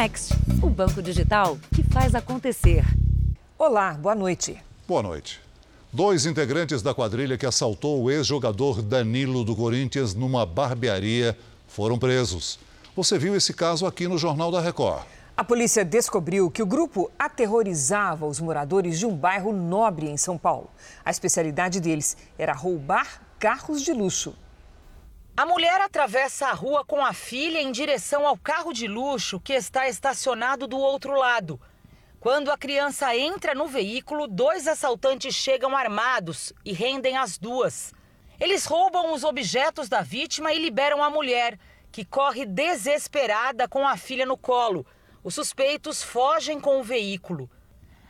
Next, o banco digital que faz acontecer. Olá, boa noite. Boa noite. Dois integrantes da quadrilha que assaltou o ex-jogador Danilo do Corinthians numa barbearia foram presos. Você viu esse caso aqui no Jornal da Record. A polícia descobriu que o grupo aterrorizava os moradores de um bairro nobre em São Paulo. A especialidade deles era roubar carros de luxo. A mulher atravessa a rua com a filha em direção ao carro de luxo que está estacionado do outro lado. Quando a criança entra no veículo, dois assaltantes chegam armados e rendem as duas. Eles roubam os objetos da vítima e liberam a mulher, que corre desesperada com a filha no colo. Os suspeitos fogem com o veículo.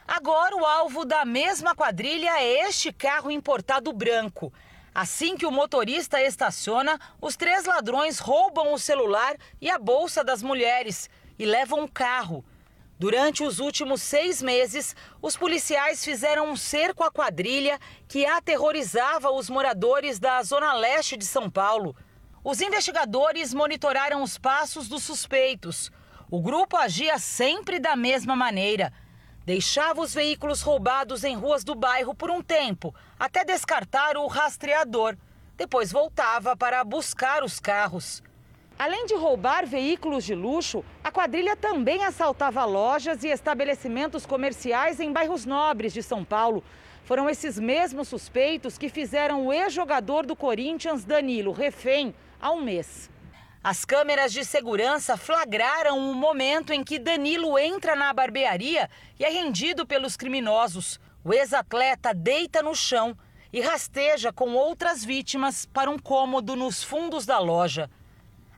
Agora, o alvo da mesma quadrilha é este carro importado branco. Assim que o motorista estaciona, os três ladrões roubam o celular e a bolsa das mulheres e levam o carro. Durante os últimos seis meses, os policiais fizeram um cerco à quadrilha que aterrorizava os moradores da zona leste de São Paulo. Os investigadores monitoraram os passos dos suspeitos. O grupo agia sempre da mesma maneira deixava os veículos roubados em ruas do bairro por um tempo, até descartar o rastreador. Depois voltava para buscar os carros. Além de roubar veículos de luxo, a quadrilha também assaltava lojas e estabelecimentos comerciais em bairros nobres de São Paulo. Foram esses mesmos suspeitos que fizeram o ex-jogador do Corinthians, Danilo, refém, há um mês. As câmeras de segurança flagraram o momento em que Danilo entra na barbearia e é rendido pelos criminosos. O ex-atleta deita no chão e rasteja com outras vítimas para um cômodo nos fundos da loja.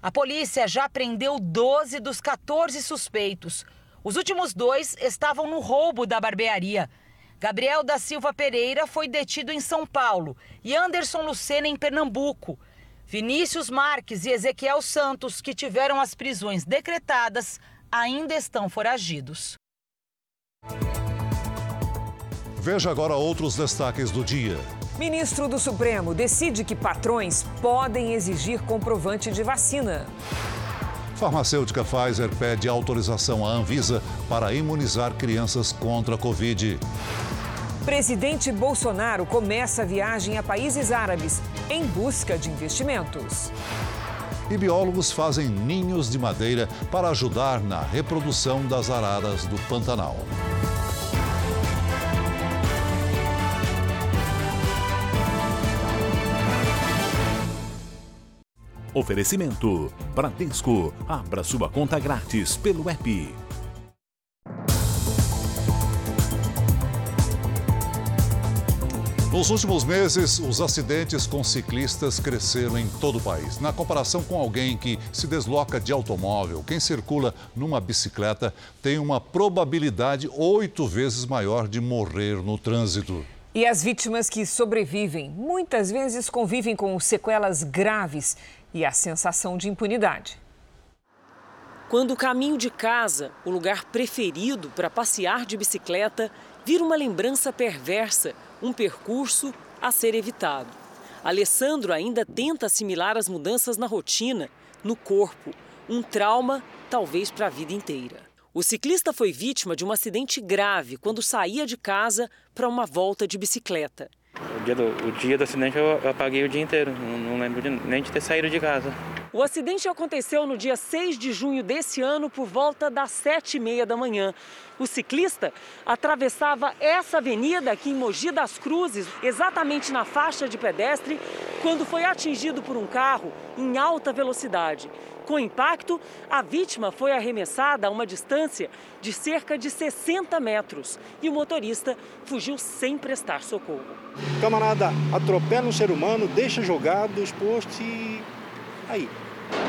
A polícia já prendeu 12 dos 14 suspeitos. Os últimos dois estavam no roubo da barbearia. Gabriel da Silva Pereira foi detido em São Paulo e Anderson Lucena em Pernambuco. Vinícius Marques e Ezequiel Santos, que tiveram as prisões decretadas, ainda estão foragidos. Veja agora outros destaques do dia. Ministro do Supremo decide que patrões podem exigir comprovante de vacina. Farmacêutica Pfizer pede autorização à Anvisa para imunizar crianças contra a Covid. Presidente Bolsonaro começa a viagem a países árabes em busca de investimentos. E biólogos fazem ninhos de madeira para ajudar na reprodução das araras do Pantanal. Oferecimento: Bradesco. Abra sua conta grátis pelo app. Nos últimos meses, os acidentes com ciclistas cresceram em todo o país. Na comparação com alguém que se desloca de automóvel, quem circula numa bicicleta tem uma probabilidade oito vezes maior de morrer no trânsito. E as vítimas que sobrevivem muitas vezes convivem com sequelas graves e a sensação de impunidade. Quando o caminho de casa, o lugar preferido para passear de bicicleta, vira uma lembrança perversa um percurso a ser evitado. Alessandro ainda tenta assimilar as mudanças na rotina, no corpo, um trauma talvez para a vida inteira. O ciclista foi vítima de um acidente grave quando saía de casa para uma volta de bicicleta. O dia do, o dia do acidente eu, eu apaguei o dia inteiro, não, não lembro de, nem de ter saído de casa. O acidente aconteceu no dia 6 de junho desse ano, por volta das 7h30 da manhã. O ciclista atravessava essa avenida aqui em Mogi das Cruzes, exatamente na faixa de pedestre, quando foi atingido por um carro em alta velocidade. Com impacto, a vítima foi arremessada a uma distância de cerca de 60 metros e o motorista fugiu sem prestar socorro. O camarada atropela um ser humano, deixa jogado, exposto e aí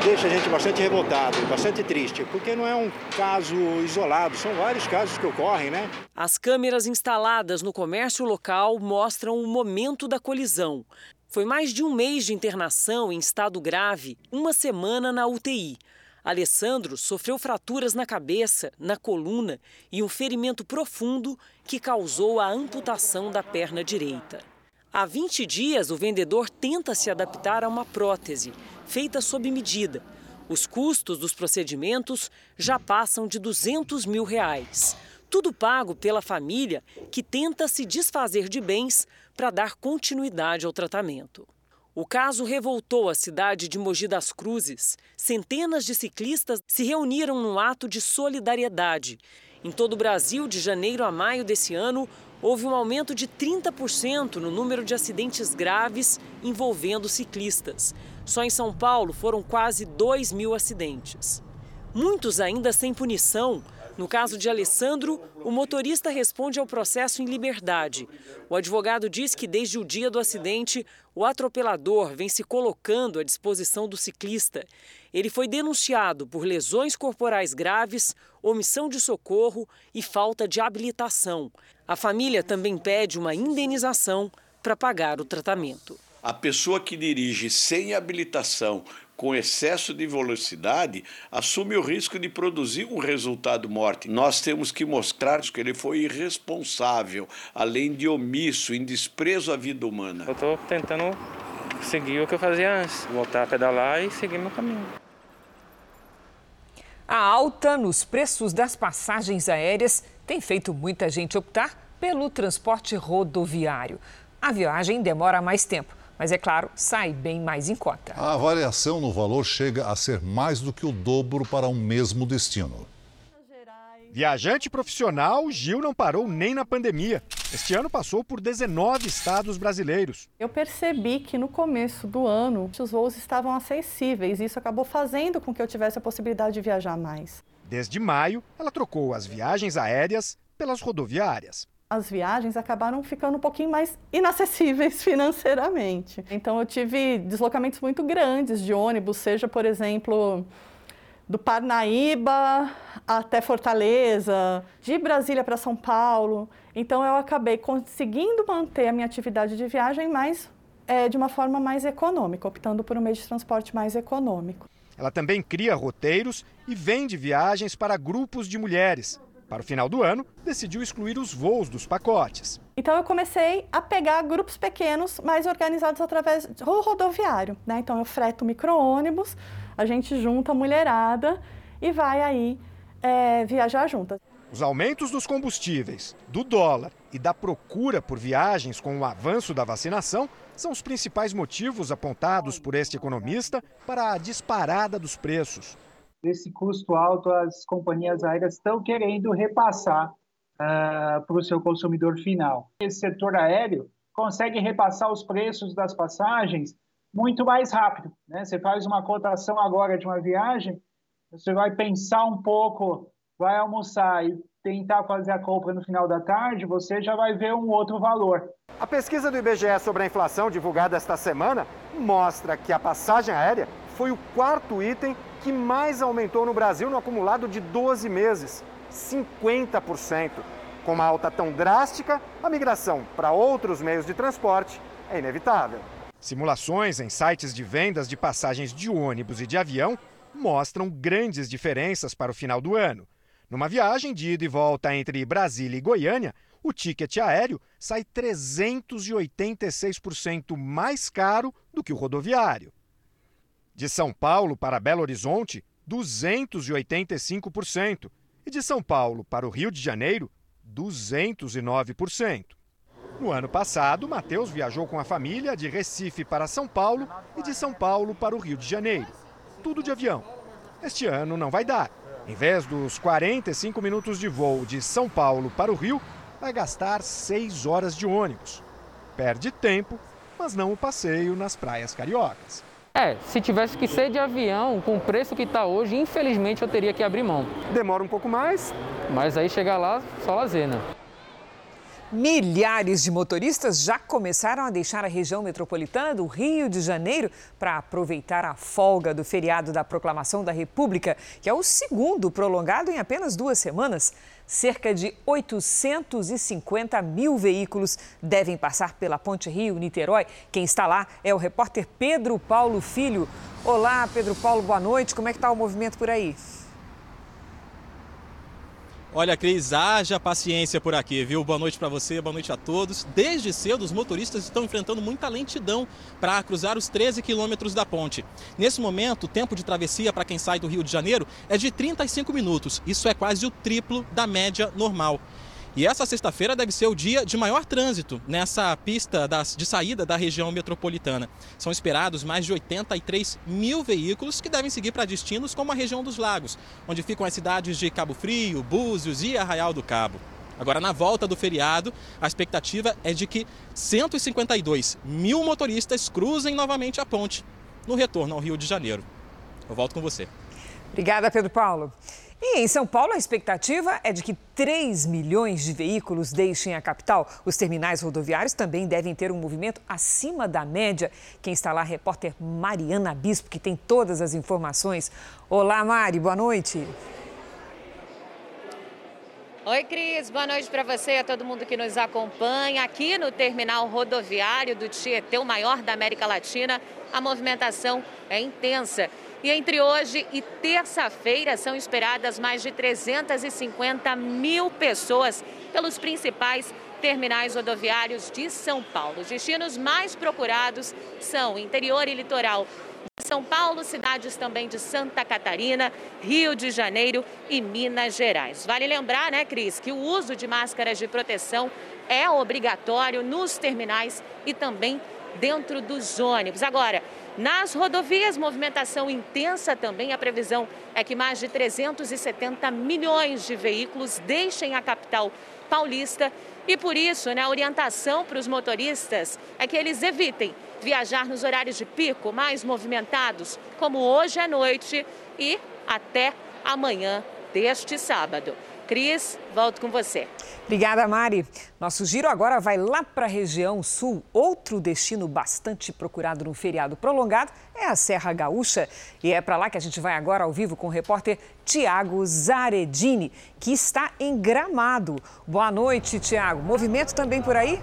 deixa a gente bastante revoltado, bastante triste, porque não é um caso isolado, são vários casos que ocorrem, né? As câmeras instaladas no comércio local mostram o momento da colisão. Foi mais de um mês de internação em estado grave, uma semana na UTI. Alessandro sofreu fraturas na cabeça, na coluna e um ferimento profundo que causou a amputação da perna direita. Há 20 dias, o vendedor tenta se adaptar a uma prótese, feita sob medida. Os custos dos procedimentos já passam de 200 mil reais. Tudo pago pela família que tenta se desfazer de bens para dar continuidade ao tratamento. O caso revoltou a cidade de Mogi das Cruzes. Centenas de ciclistas se reuniram num ato de solidariedade. Em todo o Brasil, de janeiro a maio desse ano, houve um aumento de 30% no número de acidentes graves envolvendo ciclistas. Só em São Paulo foram quase 2 mil acidentes. Muitos ainda sem punição. No caso de Alessandro, o motorista responde ao processo em liberdade. O advogado diz que desde o dia do acidente, o atropelador vem se colocando à disposição do ciclista. Ele foi denunciado por lesões corporais graves, omissão de socorro e falta de habilitação. A família também pede uma indenização para pagar o tratamento. A pessoa que dirige sem habilitação, com excesso de velocidade, assume o risco de produzir um resultado morte. Nós temos que mostrar que ele foi irresponsável, além de omisso, em desprezo à vida humana. Eu estou tentando seguir o que eu fazia antes, voltar a pedalar e seguir meu caminho. A alta nos preços das passagens aéreas tem feito muita gente optar pelo transporte rodoviário. A viagem demora mais tempo mas é claro, sai bem mais em conta. A variação no valor chega a ser mais do que o dobro para um mesmo destino. Viajante profissional, Gil não parou nem na pandemia. Este ano passou por 19 estados brasileiros. Eu percebi que no começo do ano os voos estavam acessíveis e isso acabou fazendo com que eu tivesse a possibilidade de viajar mais. Desde maio, ela trocou as viagens aéreas pelas rodoviárias as viagens acabaram ficando um pouquinho mais inacessíveis financeiramente. Então eu tive deslocamentos muito grandes de ônibus, seja, por exemplo, do Parnaíba até Fortaleza, de Brasília para São Paulo. Então eu acabei conseguindo manter a minha atividade de viagem mais é, de uma forma mais econômica, optando por um meio de transporte mais econômico. Ela também cria roteiros e vende viagens para grupos de mulheres. Para o final do ano, decidiu excluir os voos dos pacotes. Então eu comecei a pegar grupos pequenos, mais organizados através do rodoviário. Né? Então eu freto micro-ônibus, a gente junta a mulherada e vai aí é, viajar juntas. Os aumentos dos combustíveis, do dólar e da procura por viagens com o avanço da vacinação são os principais motivos apontados por este economista para a disparada dos preços desse custo alto as companhias aéreas estão querendo repassar uh, para o seu consumidor final. Esse setor aéreo consegue repassar os preços das passagens muito mais rápido. Né? Você faz uma cotação agora de uma viagem, você vai pensar um pouco, vai almoçar e tentar fazer a compra no final da tarde, você já vai ver um outro valor. A pesquisa do IBGE sobre a inflação divulgada esta semana mostra que a passagem aérea foi o quarto item que mais aumentou no Brasil no acumulado de 12 meses 50%. Com uma alta tão drástica, a migração para outros meios de transporte é inevitável. Simulações em sites de vendas de passagens de ônibus e de avião mostram grandes diferenças para o final do ano. Numa viagem de ida e volta entre Brasília e Goiânia, o ticket aéreo sai 386% mais caro do que o rodoviário. De São Paulo para Belo Horizonte, 285%. E de São Paulo para o Rio de Janeiro, 209%. No ano passado, Matheus viajou com a família de Recife para São Paulo e de São Paulo para o Rio de Janeiro. Tudo de avião. Este ano não vai dar. Em vez dos 45 minutos de voo de São Paulo para o Rio, vai gastar 6 horas de ônibus. Perde tempo, mas não o passeio nas praias cariocas. É, se tivesse que ser de avião, com o preço que está hoje, infelizmente eu teria que abrir mão. Demora um pouco mais. Mas aí chegar lá, só lazer, né? Milhares de motoristas já começaram a deixar a região metropolitana do Rio de Janeiro para aproveitar a folga do feriado da Proclamação da República, que é o segundo prolongado em apenas duas semanas. Cerca de 850 mil veículos devem passar pela Ponte Rio-Niterói. Quem está lá é o repórter Pedro Paulo Filho. Olá, Pedro Paulo, boa noite. Como é que está o movimento por aí? Olha, Cris, haja paciência por aqui, viu? Boa noite para você, boa noite a todos. Desde cedo, os motoristas estão enfrentando muita lentidão para cruzar os 13 quilômetros da ponte. Nesse momento, o tempo de travessia para quem sai do Rio de Janeiro é de 35 minutos. Isso é quase o triplo da média normal. E essa sexta-feira deve ser o dia de maior trânsito nessa pista das, de saída da região metropolitana. São esperados mais de 83 mil veículos que devem seguir para destinos como a região dos lagos, onde ficam as cidades de Cabo Frio, Búzios e Arraial do Cabo. Agora, na volta do feriado, a expectativa é de que 152 mil motoristas cruzem novamente a ponte no retorno ao Rio de Janeiro. Eu volto com você. Obrigada, Pedro Paulo. E em São Paulo, a expectativa é de que 3 milhões de veículos deixem a capital. Os terminais rodoviários também devem ter um movimento acima da média. Quem está lá a repórter Mariana Bispo, que tem todas as informações. Olá, Mari, boa noite. Oi, Cris. Boa noite para você e a todo mundo que nos acompanha. Aqui no terminal rodoviário do Tietê, o maior da América Latina, a movimentação é intensa. E entre hoje e terça-feira são esperadas mais de 350 mil pessoas pelos principais terminais rodoviários de São Paulo. Os destinos mais procurados são interior e litoral de São Paulo, cidades também de Santa Catarina, Rio de Janeiro e Minas Gerais. Vale lembrar, né, Cris, que o uso de máscaras de proteção é obrigatório nos terminais e também dentro dos ônibus. Agora, nas rodovias, movimentação intensa também. A previsão é que mais de 370 milhões de veículos deixem a capital paulista. E por isso, né, a orientação para os motoristas é que eles evitem viajar nos horários de pico mais movimentados, como hoje à noite e até amanhã deste sábado. Cris, volto com você. Obrigada, Mari. Nosso giro agora vai lá para a região sul. Outro destino bastante procurado no feriado prolongado é a Serra Gaúcha. E é para lá que a gente vai agora ao vivo com o repórter Tiago Zaredini, que está em Gramado. Boa noite, Tiago. Movimento também por aí?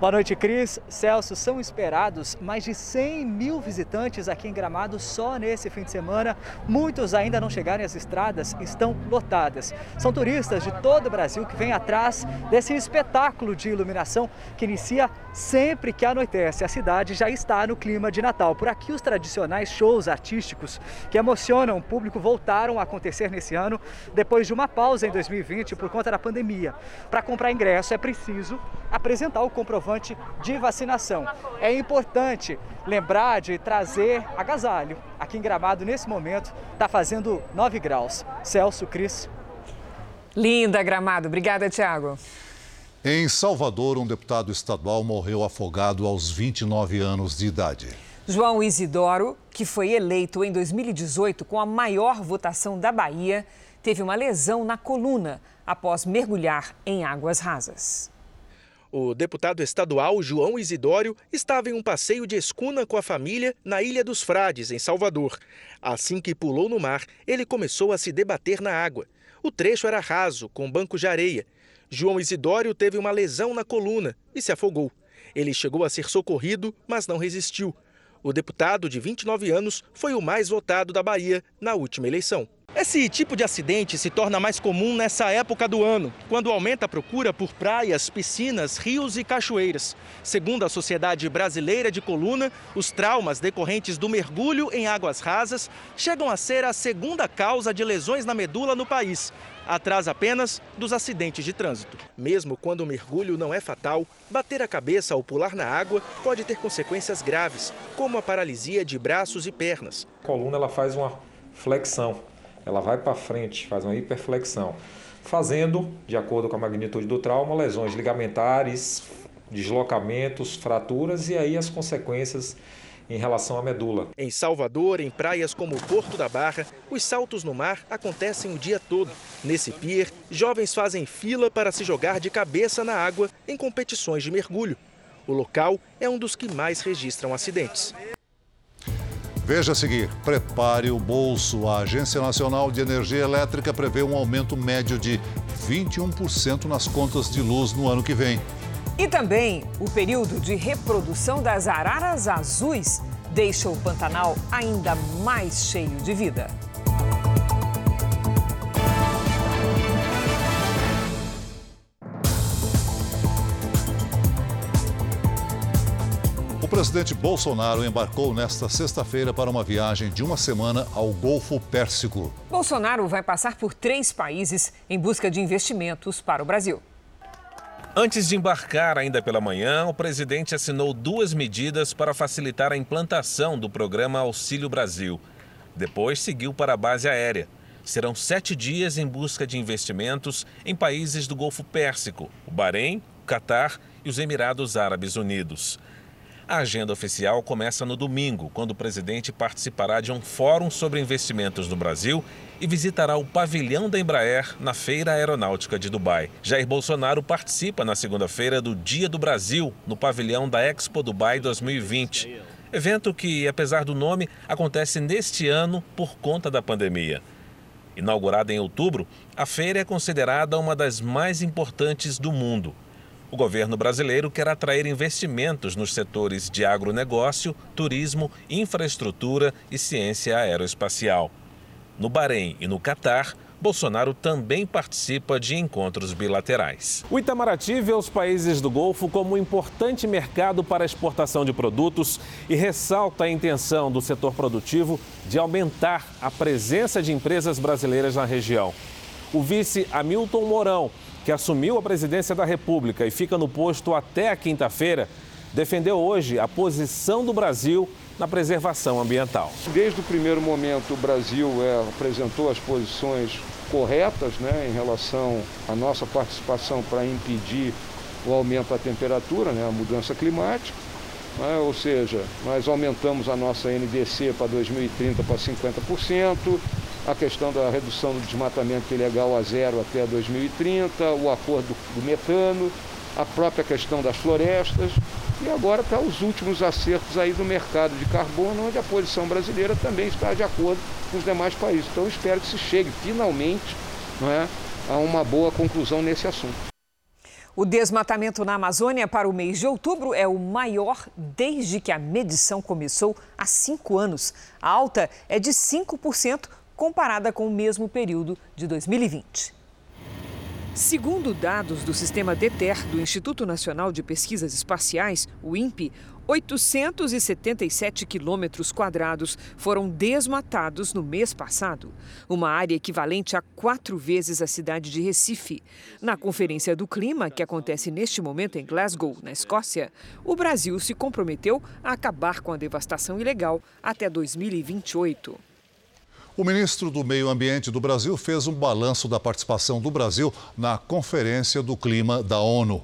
Boa noite, Cris. Celso, são esperados mais de 100 mil visitantes aqui em Gramado só nesse fim de semana. Muitos ainda não chegaram e as estradas estão lotadas. São turistas de todo o Brasil que vêm atrás desse espetáculo de iluminação que inicia sempre que anoitece. A cidade já está no clima de Natal. Por aqui, os tradicionais shows artísticos que emocionam o público voltaram a acontecer nesse ano, depois de uma pausa em 2020 por conta da pandemia. Para comprar ingresso é preciso apresentar o comprovante de vacinação. É importante lembrar de trazer agasalho. Aqui em Gramado, nesse momento, está fazendo 9 graus. Celso, Cris. Linda, Gramado. Obrigada, Tiago. Em Salvador, um deputado estadual morreu afogado aos 29 anos de idade. João Isidoro, que foi eleito em 2018 com a maior votação da Bahia, teve uma lesão na coluna após mergulhar em águas rasas. O deputado estadual João Isidório estava em um passeio de escuna com a família na Ilha dos Frades, em Salvador. Assim que pulou no mar, ele começou a se debater na água. O trecho era raso, com bancos de areia. João Isidório teve uma lesão na coluna e se afogou. Ele chegou a ser socorrido, mas não resistiu. O deputado de 29 anos foi o mais votado da Bahia na última eleição. Esse tipo de acidente se torna mais comum nessa época do ano, quando aumenta a procura por praias, piscinas, rios e cachoeiras. Segundo a Sociedade Brasileira de Coluna, os traumas decorrentes do mergulho em águas rasas chegam a ser a segunda causa de lesões na medula no país, atrás apenas dos acidentes de trânsito. Mesmo quando o mergulho não é fatal, bater a cabeça ao pular na água pode ter consequências graves, como a paralisia de braços e pernas. A coluna ela faz uma flexão ela vai para frente, faz uma hiperflexão, fazendo, de acordo com a magnitude do trauma, lesões ligamentares, deslocamentos, fraturas e aí as consequências em relação à medula. Em Salvador, em praias como o Porto da Barra, os saltos no mar acontecem o dia todo. Nesse pier, jovens fazem fila para se jogar de cabeça na água em competições de mergulho. O local é um dos que mais registram acidentes. Veja a seguir: prepare o bolso. A Agência Nacional de Energia Elétrica prevê um aumento médio de 21% nas contas de luz no ano que vem. E também o período de reprodução das araras azuis deixa o Pantanal ainda mais cheio de vida. Presidente Bolsonaro embarcou nesta sexta-feira para uma viagem de uma semana ao Golfo Pérsico. Bolsonaro vai passar por três países em busca de investimentos para o Brasil. Antes de embarcar, ainda pela manhã, o presidente assinou duas medidas para facilitar a implantação do programa Auxílio Brasil. Depois seguiu para a base aérea. Serão sete dias em busca de investimentos em países do Golfo Pérsico, o Bahrein, o Catar e os Emirados Árabes Unidos. A agenda oficial começa no domingo, quando o presidente participará de um fórum sobre investimentos no Brasil e visitará o pavilhão da Embraer na Feira Aeronáutica de Dubai. Jair Bolsonaro participa na segunda-feira do Dia do Brasil, no pavilhão da Expo Dubai 2020. Evento que, apesar do nome, acontece neste ano por conta da pandemia. Inaugurada em outubro, a feira é considerada uma das mais importantes do mundo. O governo brasileiro quer atrair investimentos nos setores de agronegócio, turismo, infraestrutura e ciência aeroespacial. No Bahrein e no Catar, Bolsonaro também participa de encontros bilaterais. O Itamaraty vê os países do Golfo como um importante mercado para exportação de produtos e ressalta a intenção do setor produtivo de aumentar a presença de empresas brasileiras na região. O vice Hamilton Mourão que assumiu a presidência da República e fica no posto até a quinta-feira, defendeu hoje a posição do Brasil na preservação ambiental. Desde o primeiro momento, o Brasil é, apresentou as posições corretas né, em relação à nossa participação para impedir o aumento da temperatura, né, a mudança climática. Né, ou seja, nós aumentamos a nossa NDC para 2030 para 50%, a questão da redução do desmatamento ilegal a zero até 2030, o acordo do metano, a própria questão das florestas e agora para os últimos acertos aí do mercado de carbono, onde a posição brasileira também está de acordo com os demais países. Então espero que se chegue finalmente não é, a uma boa conclusão nesse assunto. O desmatamento na Amazônia para o mês de outubro é o maior desde que a medição começou há cinco anos. A alta é de 5% comparada com o mesmo período de 2020. Segundo dados do sistema DETER do Instituto Nacional de Pesquisas Espaciais, o INPE, 877 quilômetros quadrados foram desmatados no mês passado, uma área equivalente a quatro vezes a cidade de Recife. Na Conferência do Clima, que acontece neste momento em Glasgow, na Escócia, o Brasil se comprometeu a acabar com a devastação ilegal até 2028. O ministro do Meio Ambiente do Brasil fez um balanço da participação do Brasil na Conferência do Clima da ONU.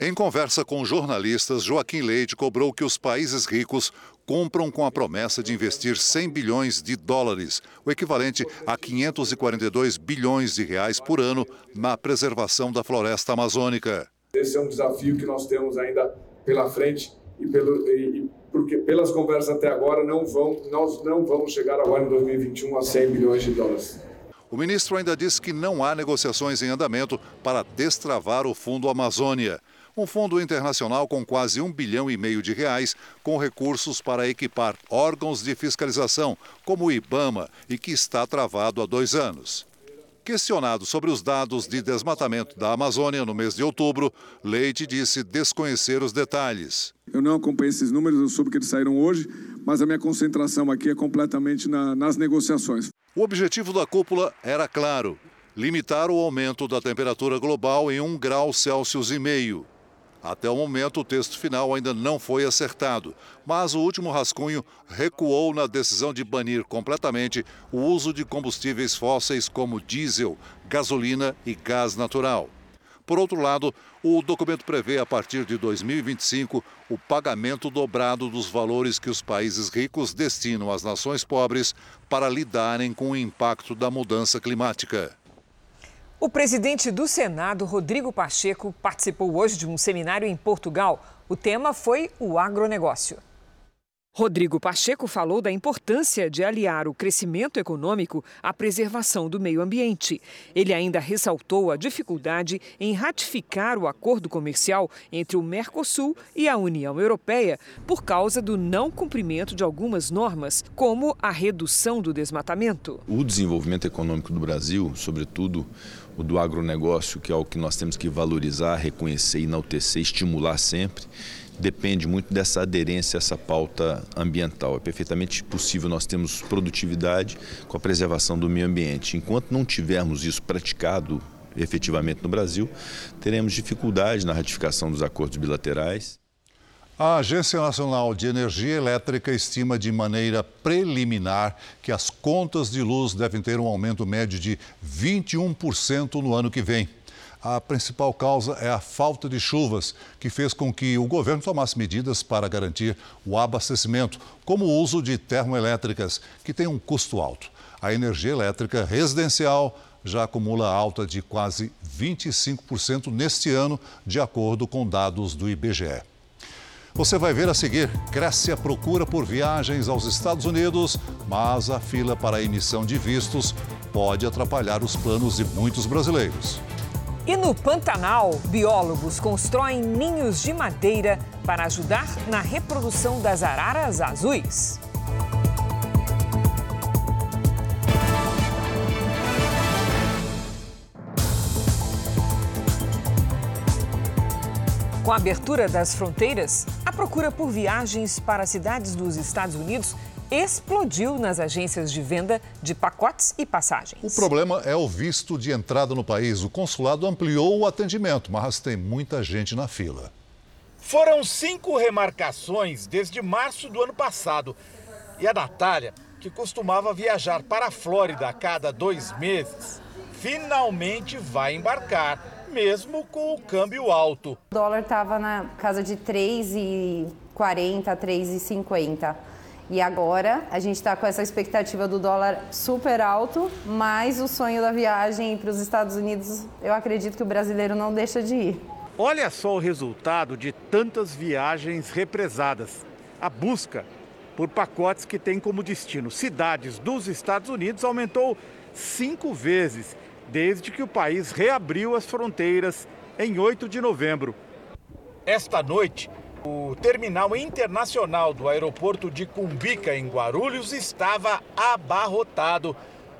Em conversa com jornalistas, Joaquim Leite cobrou que os países ricos compram com a promessa de investir 100 bilhões de dólares, o equivalente a 542 bilhões de reais por ano, na preservação da floresta amazônica. Esse é um desafio que nós temos ainda pela frente e, pelo, e, porque pelas conversas até agora não vão, nós não vamos chegar agora em 2021 a 100 bilhões de dólares. O ministro ainda disse que não há negociações em andamento para destravar o Fundo Amazônia. Um fundo internacional com quase um bilhão e meio de reais, com recursos para equipar órgãos de fiscalização, como o IBAMA, e que está travado há dois anos. Questionado sobre os dados de desmatamento da Amazônia no mês de outubro, Leite disse desconhecer os detalhes. Eu não acompanhei esses números, eu soube que eles saíram hoje, mas a minha concentração aqui é completamente na, nas negociações. O objetivo da cúpula era claro: limitar o aumento da temperatura global em um grau Celsius e meio. Até o momento, o texto final ainda não foi acertado, mas o último rascunho recuou na decisão de banir completamente o uso de combustíveis fósseis como diesel, gasolina e gás natural. Por outro lado, o documento prevê, a partir de 2025, o pagamento dobrado dos valores que os países ricos destinam às nações pobres para lidarem com o impacto da mudança climática. O presidente do Senado, Rodrigo Pacheco, participou hoje de um seminário em Portugal. O tema foi o agronegócio. Rodrigo Pacheco falou da importância de aliar o crescimento econômico à preservação do meio ambiente. Ele ainda ressaltou a dificuldade em ratificar o acordo comercial entre o Mercosul e a União Europeia por causa do não cumprimento de algumas normas, como a redução do desmatamento. O desenvolvimento econômico do Brasil, sobretudo o do agronegócio, que é o que nós temos que valorizar, reconhecer, enaltecer, estimular sempre depende muito dessa aderência a essa pauta ambiental. É perfeitamente possível nós termos produtividade com a preservação do meio ambiente. Enquanto não tivermos isso praticado efetivamente no Brasil, teremos dificuldade na ratificação dos acordos bilaterais. A Agência Nacional de Energia Elétrica estima de maneira preliminar que as contas de luz devem ter um aumento médio de 21% no ano que vem. A principal causa é a falta de chuvas, que fez com que o governo tomasse medidas para garantir o abastecimento, como o uso de termoelétricas, que tem um custo alto. A energia elétrica residencial já acumula alta de quase 25% neste ano, de acordo com dados do IBGE. Você vai ver a seguir: cresce a procura por viagens aos Estados Unidos, mas a fila para a emissão de vistos pode atrapalhar os planos de muitos brasileiros. E no Pantanal, biólogos constroem ninhos de madeira para ajudar na reprodução das araras azuis. Com a abertura das fronteiras, a procura por viagens para cidades dos Estados Unidos explodiu nas agências de venda de pacotes e passagens. O problema é o visto de entrada no país. O consulado ampliou o atendimento, mas tem muita gente na fila. Foram cinco remarcações desde março do ano passado. E a Natália, que costumava viajar para a Flórida a cada dois meses, finalmente vai embarcar mesmo com o câmbio alto. O dólar estava na casa de 3,40, 3,50. E agora a gente está com essa expectativa do dólar super alto, mas o sonho da viagem para os Estados Unidos, eu acredito que o brasileiro não deixa de ir. Olha só o resultado de tantas viagens represadas. A busca por pacotes que têm como destino cidades dos Estados Unidos aumentou cinco vezes desde que o país reabriu as fronteiras em 8 de novembro. Esta noite, o terminal internacional do aeroporto de Cumbica, em Guarulhos, estava abarrotado.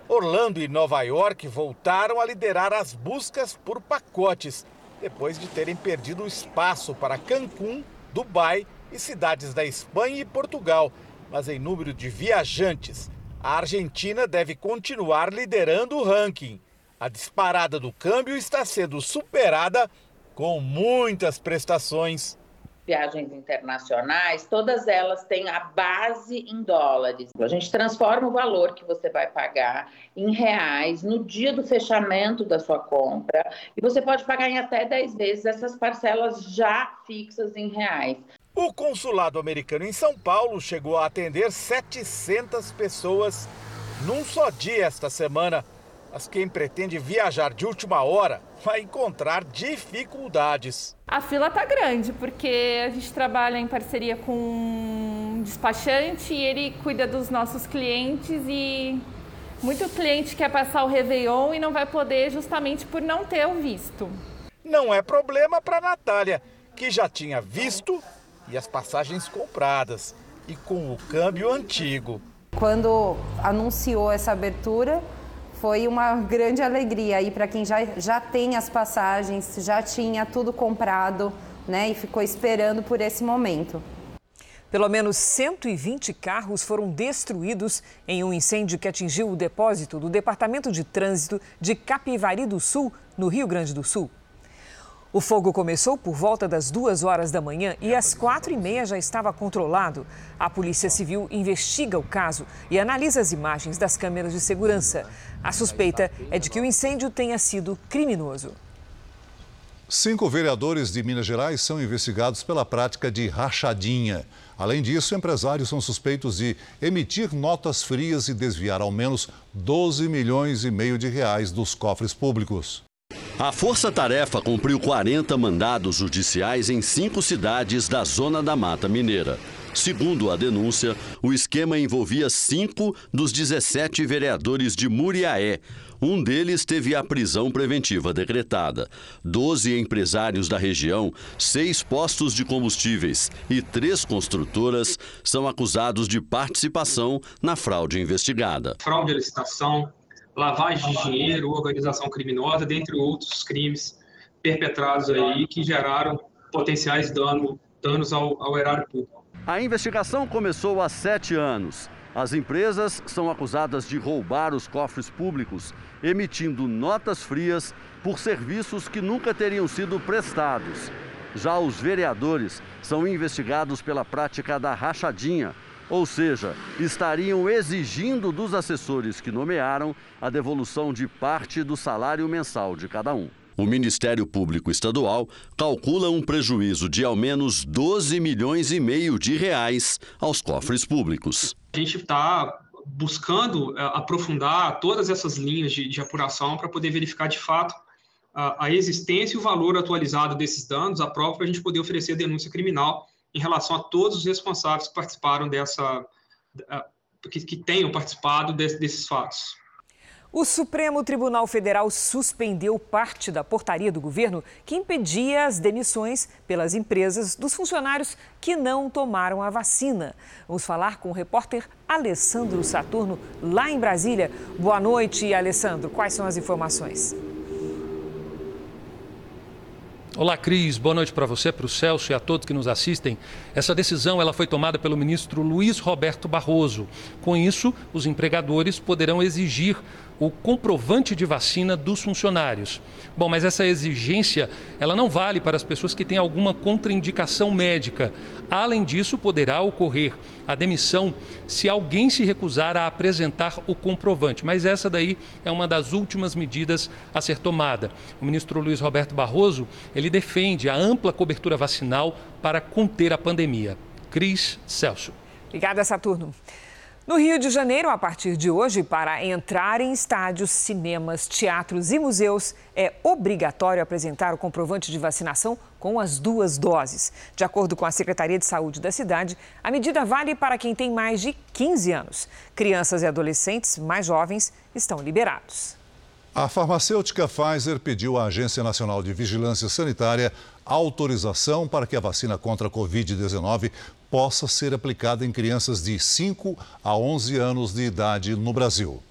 Orlando e Nova York voltaram a liderar as buscas por pacotes, depois de terem perdido espaço para Cancún, Dubai e cidades da Espanha e Portugal. Mas em número de viajantes, a Argentina deve continuar liderando o ranking. A disparada do câmbio está sendo superada com muitas prestações. Viagens internacionais, todas elas têm a base em dólares. A gente transforma o valor que você vai pagar em reais no dia do fechamento da sua compra e você pode pagar em até 10 vezes essas parcelas já fixas em reais. O consulado americano em São Paulo chegou a atender 700 pessoas num só dia esta semana. Mas quem pretende viajar de última hora vai encontrar dificuldades. A fila tá grande, porque a gente trabalha em parceria com um despachante e ele cuida dos nossos clientes e muito cliente quer passar o Réveillon e não vai poder justamente por não ter o visto. Não é problema para Natália, que já tinha visto e as passagens compradas e com o câmbio antigo. Quando anunciou essa abertura, foi uma grande alegria aí para quem já, já tem as passagens, já tinha tudo comprado, né, e ficou esperando por esse momento. Pelo menos 120 carros foram destruídos em um incêndio que atingiu o depósito do Departamento de Trânsito de Capivari do Sul, no Rio Grande do Sul. O fogo começou por volta das duas horas da manhã e às quatro e meia já estava controlado. A Polícia Civil investiga o caso e analisa as imagens das câmeras de segurança. A suspeita é de que o incêndio tenha sido criminoso. Cinco vereadores de Minas Gerais são investigados pela prática de rachadinha. Além disso, empresários são suspeitos de emitir notas frias e desviar ao menos 12 milhões e meio de reais dos cofres públicos. A Força Tarefa cumpriu 40 mandados judiciais em cinco cidades da Zona da Mata Mineira. Segundo a denúncia, o esquema envolvia cinco dos 17 vereadores de Muriaé. Um deles teve a prisão preventiva decretada. Doze empresários da região, seis postos de combustíveis e três construtoras são acusados de participação na fraude investigada. Fraude à licitação, lavagem de dinheiro, organização criminosa, dentre outros crimes perpetrados aí que geraram potenciais dano, danos ao, ao erário público. A investigação começou há sete anos. As empresas são acusadas de roubar os cofres públicos, emitindo notas frias por serviços que nunca teriam sido prestados. Já os vereadores são investigados pela prática da rachadinha, ou seja, estariam exigindo dos assessores que nomearam a devolução de parte do salário mensal de cada um. O Ministério Público Estadual calcula um prejuízo de ao menos 12 milhões e meio de reais aos cofres públicos. A gente está buscando uh, aprofundar todas essas linhas de, de apuração para poder verificar de fato uh, a existência e o valor atualizado desses danos, a prova para a gente poder oferecer denúncia criminal em relação a todos os responsáveis que participaram dessa, que, que, tenham participado de, desses fatos. O Supremo Tribunal Federal suspendeu parte da portaria do governo que impedia as demissões pelas empresas dos funcionários que não tomaram a vacina. Vamos falar com o repórter Alessandro Saturno, lá em Brasília. Boa noite, Alessandro. Quais são as informações? Olá, Cris. Boa noite para você, para o Celso e a todos que nos assistem. Essa decisão ela foi tomada pelo ministro Luiz Roberto Barroso. Com isso, os empregadores poderão exigir o comprovante de vacina dos funcionários. Bom, mas essa exigência, ela não vale para as pessoas que têm alguma contraindicação médica. Além disso, poderá ocorrer a demissão se alguém se recusar a apresentar o comprovante. Mas essa daí é uma das últimas medidas a ser tomada. O ministro Luiz Roberto Barroso, ele defende a ampla cobertura vacinal para conter a pandemia. Cris Celso. Obrigada, Saturno. No Rio de Janeiro, a partir de hoje, para entrar em estádios, cinemas, teatros e museus, é obrigatório apresentar o comprovante de vacinação com as duas doses. De acordo com a Secretaria de Saúde da cidade, a medida vale para quem tem mais de 15 anos. Crianças e adolescentes mais jovens estão liberados. A farmacêutica Pfizer pediu à Agência Nacional de Vigilância Sanitária autorização para que a vacina contra a Covid-19 possa ser aplicada em crianças de 5 a 11 anos de idade no Brasil.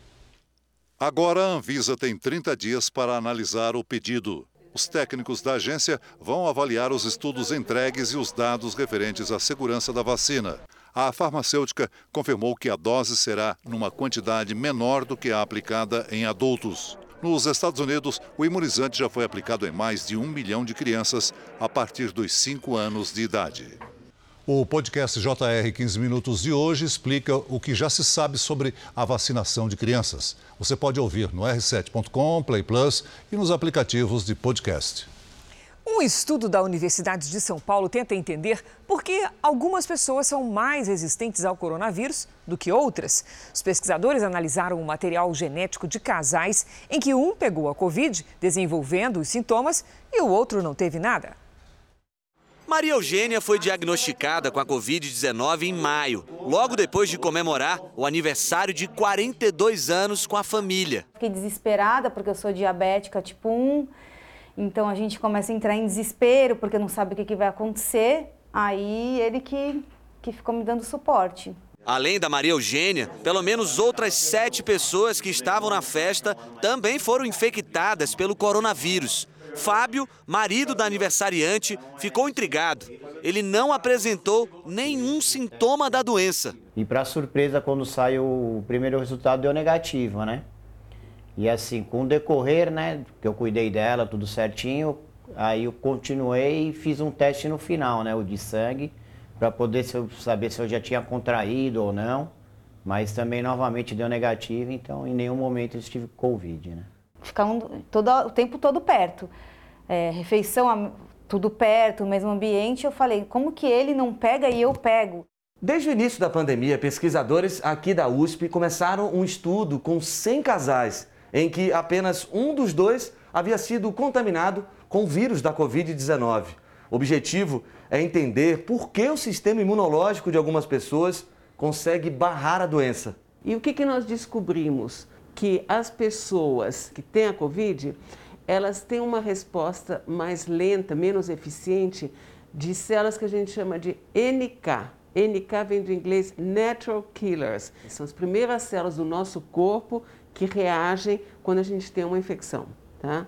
Agora a Anvisa tem 30 dias para analisar o pedido. Os técnicos da agência vão avaliar os estudos entregues e os dados referentes à segurança da vacina. A farmacêutica confirmou que a dose será numa quantidade menor do que a aplicada em adultos. Nos Estados Unidos, o imunizante já foi aplicado em mais de um milhão de crianças a partir dos 5 anos de idade. O podcast JR 15 Minutos de hoje explica o que já se sabe sobre a vacinação de crianças. Você pode ouvir no r7.com, Play Plus e nos aplicativos de podcast. Um estudo da Universidade de São Paulo tenta entender por que algumas pessoas são mais resistentes ao coronavírus do que outras. Os pesquisadores analisaram o material genético de casais em que um pegou a Covid, desenvolvendo os sintomas, e o outro não teve nada. Maria Eugênia foi diagnosticada com a Covid-19 em maio, logo depois de comemorar o aniversário de 42 anos com a família. Fiquei desesperada porque eu sou diabética tipo 1, então a gente começa a entrar em desespero porque não sabe o que, que vai acontecer. Aí ele que, que ficou me dando suporte. Além da Maria Eugênia, pelo menos outras sete pessoas que estavam na festa também foram infectadas pelo coronavírus. Fábio, marido da aniversariante, ficou intrigado. Ele não apresentou nenhum sintoma da doença. E para surpresa, quando sai o primeiro resultado deu negativo, né? E assim, com o decorrer, né, que eu cuidei dela, tudo certinho, aí eu continuei e fiz um teste no final, né, o de sangue, para poder saber se eu já tinha contraído ou não. Mas também novamente deu negativo, então em nenhum momento eu estive com Covid, né? Ficar um, todo, o tempo todo perto. É, refeição, tudo perto, o mesmo ambiente. Eu falei, como que ele não pega e eu pego? Desde o início da pandemia, pesquisadores aqui da USP começaram um estudo com 100 casais, em que apenas um dos dois havia sido contaminado com o vírus da Covid-19. O objetivo é entender por que o sistema imunológico de algumas pessoas consegue barrar a doença. E o que, que nós descobrimos? Que as pessoas que têm a Covid, elas têm uma resposta mais lenta, menos eficiente de células que a gente chama de NK. NK vem do inglês Natural Killers. São as primeiras células do nosso corpo que reagem quando a gente tem uma infecção. Tá?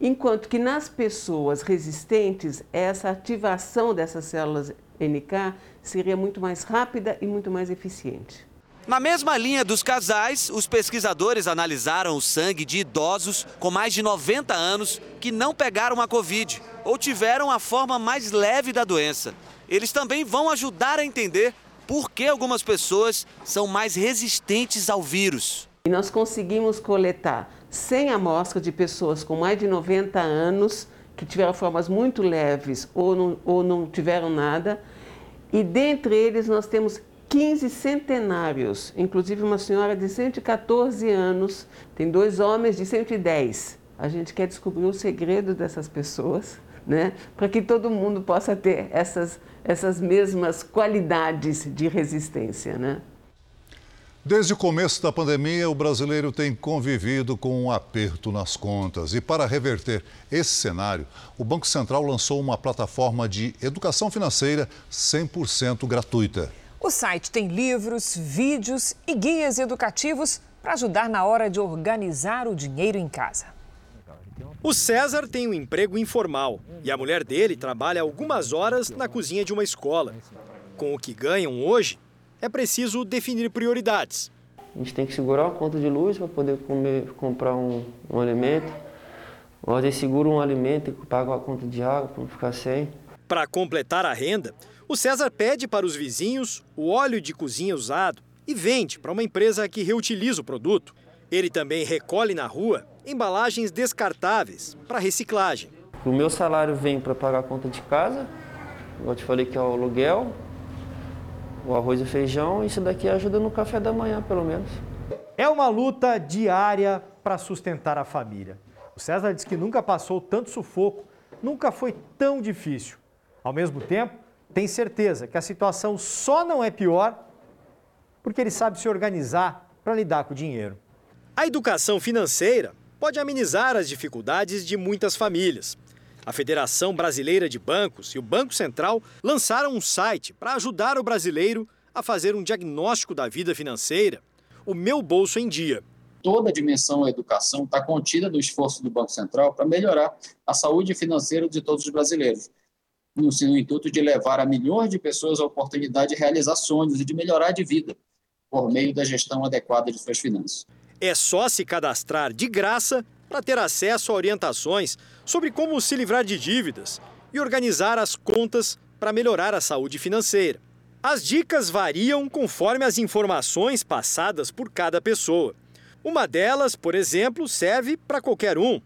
Enquanto que nas pessoas resistentes, essa ativação dessas células NK seria muito mais rápida e muito mais eficiente. Na mesma linha dos casais, os pesquisadores analisaram o sangue de idosos com mais de 90 anos que não pegaram a Covid ou tiveram a forma mais leve da doença. Eles também vão ajudar a entender por que algumas pessoas são mais resistentes ao vírus. E nós conseguimos coletar 100 amostras de pessoas com mais de 90 anos que tiveram formas muito leves ou não, ou não tiveram nada. E dentre eles nós temos 15 centenários, inclusive uma senhora de 114 anos, tem dois homens de 110. A gente quer descobrir o segredo dessas pessoas, né? Para que todo mundo possa ter essas, essas mesmas qualidades de resistência, né? Desde o começo da pandemia, o brasileiro tem convivido com um aperto nas contas. E para reverter esse cenário, o Banco Central lançou uma plataforma de educação financeira 100% gratuita. O site tem livros, vídeos e guias educativos para ajudar na hora de organizar o dinheiro em casa. O César tem um emprego informal e a mulher dele trabalha algumas horas na cozinha de uma escola. Com o que ganham hoje, é preciso definir prioridades. A gente tem que segurar a conta de luz para poder comer, comprar um, um alimento. Ou a gente segura um alimento e paga a conta de água para não ficar sem. Para completar a renda, o César pede para os vizinhos o óleo de cozinha usado e vende para uma empresa que reutiliza o produto. Ele também recolhe na rua embalagens descartáveis para reciclagem. O meu salário vem para pagar a conta de casa, eu te falei que é o aluguel, o arroz e feijão, isso daqui ajuda no café da manhã, pelo menos. É uma luta diária para sustentar a família. O César diz que nunca passou tanto sufoco, nunca foi tão difícil. Ao mesmo tempo, tem certeza que a situação só não é pior porque ele sabe se organizar para lidar com o dinheiro. A educação financeira pode amenizar as dificuldades de muitas famílias. A Federação Brasileira de Bancos e o Banco Central lançaram um site para ajudar o brasileiro a fazer um diagnóstico da vida financeira, o Meu Bolso em Dia. Toda a dimensão da educação está contida no esforço do Banco Central para melhorar a saúde financeira de todos os brasileiros no, no intuito de levar a milhões de pessoas a oportunidade de realizar sonhos e de melhorar de vida por meio da gestão adequada de suas finanças. É só se cadastrar de graça para ter acesso a orientações sobre como se livrar de dívidas e organizar as contas para melhorar a saúde financeira. As dicas variam conforme as informações passadas por cada pessoa. Uma delas, por exemplo, serve para qualquer um: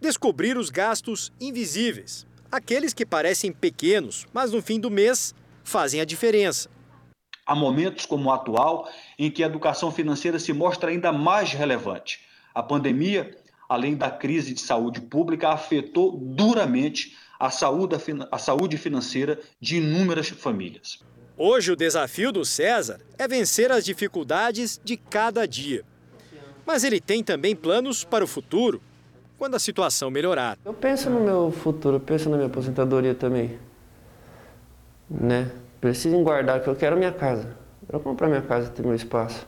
descobrir os gastos invisíveis aqueles que parecem pequenos, mas no fim do mês fazem a diferença. Há momentos como o atual em que a educação financeira se mostra ainda mais relevante. A pandemia, além da crise de saúde pública, afetou duramente a saúde, a saúde financeira de inúmeras famílias. Hoje, o desafio do César é vencer as dificuldades de cada dia. Mas ele tem também planos para o futuro quando a situação melhorar. Eu penso no meu futuro, penso na minha aposentadoria também. Né? Preciso guardar que eu quero minha casa. Eu quero comprar minha casa, ter meu espaço.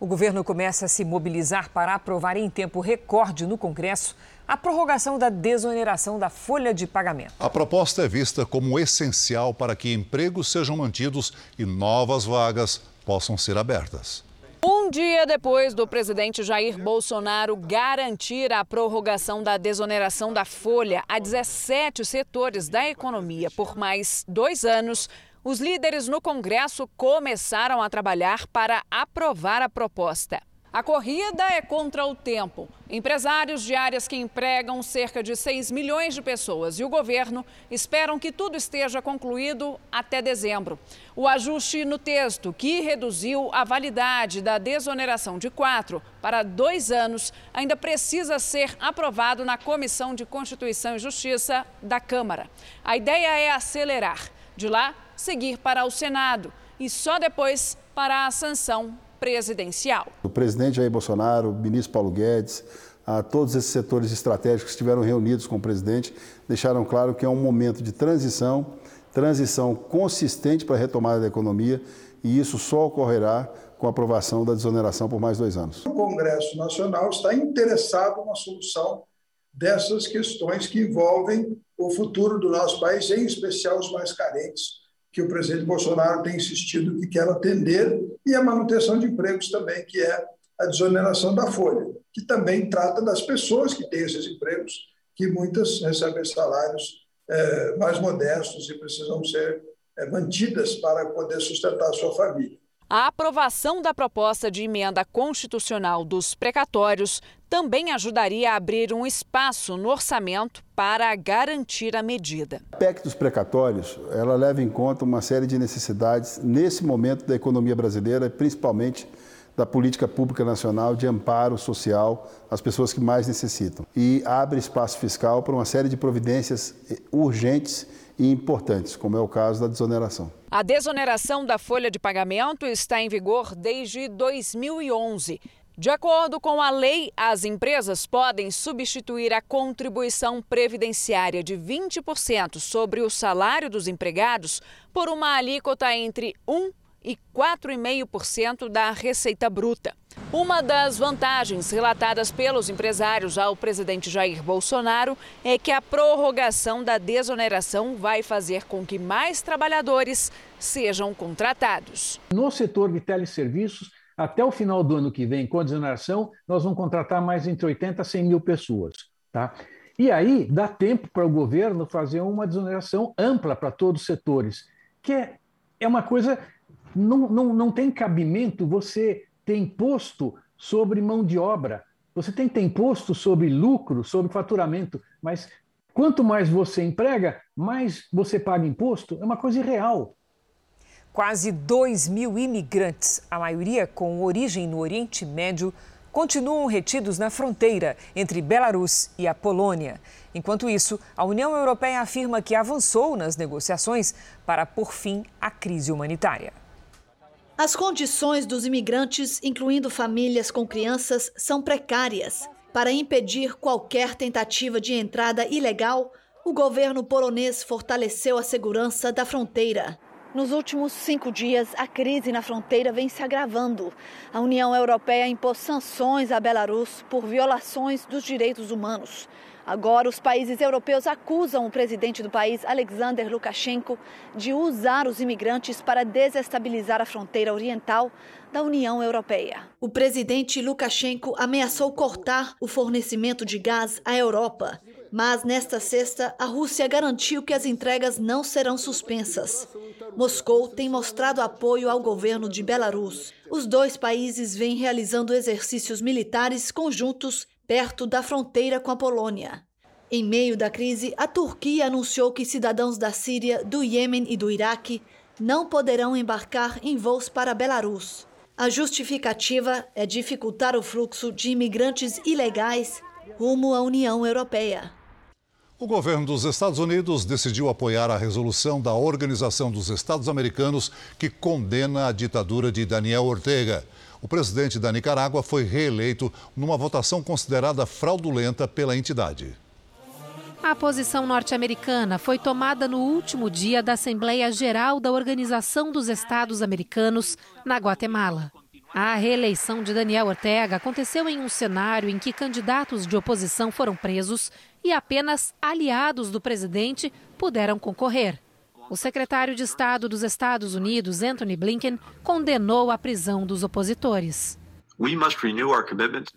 O governo começa a se mobilizar para aprovar em tempo recorde no Congresso a prorrogação da desoneração da folha de pagamento. A proposta é vista como essencial para que empregos sejam mantidos e novas vagas possam ser abertas. Um dia depois do presidente Jair Bolsonaro garantir a prorrogação da desoneração da folha a 17 setores da economia por mais dois anos, os líderes no Congresso começaram a trabalhar para aprovar a proposta. A corrida é contra o tempo. Empresários de áreas que empregam cerca de 6 milhões de pessoas e o governo esperam que tudo esteja concluído até dezembro. O ajuste no texto, que reduziu a validade da desoneração de quatro para dois anos, ainda precisa ser aprovado na Comissão de Constituição e Justiça da Câmara. A ideia é acelerar. De lá, seguir para o Senado e só depois para a sanção presidencial. O presidente Jair Bolsonaro, o ministro Paulo Guedes, a todos esses setores estratégicos que estiveram reunidos com o presidente, deixaram claro que é um momento de transição transição consistente para a retomada da economia e isso só ocorrerá com a aprovação da desoneração por mais dois anos. O Congresso Nacional está interessado na solução dessas questões que envolvem o futuro do nosso país, em especial os mais carentes, que o presidente Bolsonaro tem insistido que quer atender, e a manutenção de empregos também, que é a desoneração da folha, que também trata das pessoas que têm esses empregos, que muitas recebem salários é, mais modestos e precisam ser é, mantidas para poder sustentar a sua família. A aprovação da proposta de emenda constitucional dos precatórios também ajudaria a abrir um espaço no orçamento para garantir a medida. A PEC dos precatórios, ela leva em conta uma série de necessidades nesse momento da economia brasileira, principalmente da política pública nacional de amparo social às pessoas que mais necessitam. E abre espaço fiscal para uma série de providências urgentes e importantes, como é o caso da desoneração. A desoneração da folha de pagamento está em vigor desde 2011. De acordo com a lei, as empresas podem substituir a contribuição previdenciária de 20% sobre o salário dos empregados por uma alíquota entre 1 e 4,5% da receita bruta. Uma das vantagens relatadas pelos empresários ao presidente Jair Bolsonaro é que a prorrogação da desoneração vai fazer com que mais trabalhadores sejam contratados. No setor de teleserviços, até o final do ano que vem, com a desoneração, nós vamos contratar mais entre 80 a 100 mil pessoas. Tá? E aí dá tempo para o governo fazer uma desoneração ampla para todos os setores, que é, é uma coisa não, não, tem cabimento você ter imposto sobre mão de obra. Você tem que ter imposto sobre lucro, sobre faturamento, mas quanto mais você emprega, mais você paga imposto. É uma coisa irreal. Quase 2 mil imigrantes, a maioria com origem no Oriente Médio, continuam retidos na fronteira entre Belarus e a Polônia. Enquanto isso, a União Europeia afirma que avançou nas negociações para pôr fim à crise humanitária. As condições dos imigrantes, incluindo famílias com crianças, são precárias. Para impedir qualquer tentativa de entrada ilegal, o governo polonês fortaleceu a segurança da fronteira. Nos últimos cinco dias, a crise na fronteira vem se agravando. A União Europeia impôs sanções à Belarus por violações dos direitos humanos. Agora, os países europeus acusam o presidente do país, Alexander Lukashenko, de usar os imigrantes para desestabilizar a fronteira oriental da União Europeia. O presidente Lukashenko ameaçou cortar o fornecimento de gás à Europa. Mas nesta sexta, a Rússia garantiu que as entregas não serão suspensas. Moscou tem mostrado apoio ao governo de Belarus. Os dois países vêm realizando exercícios militares conjuntos perto da fronteira com a Polônia. Em meio da crise, a Turquia anunciou que cidadãos da Síria, do Iêmen e do Iraque não poderão embarcar em voos para Belarus. A justificativa é dificultar o fluxo de imigrantes ilegais rumo à União Europeia. O governo dos Estados Unidos decidiu apoiar a resolução da Organização dos Estados Americanos que condena a ditadura de Daniel Ortega. O presidente da Nicarágua foi reeleito numa votação considerada fraudulenta pela entidade. A posição norte-americana foi tomada no último dia da Assembleia Geral da Organização dos Estados Americanos, na Guatemala. A reeleição de Daniel Ortega aconteceu em um cenário em que candidatos de oposição foram presos e apenas aliados do presidente puderam concorrer. O secretário de Estado dos Estados Unidos, Anthony Blinken, condenou a prisão dos opositores.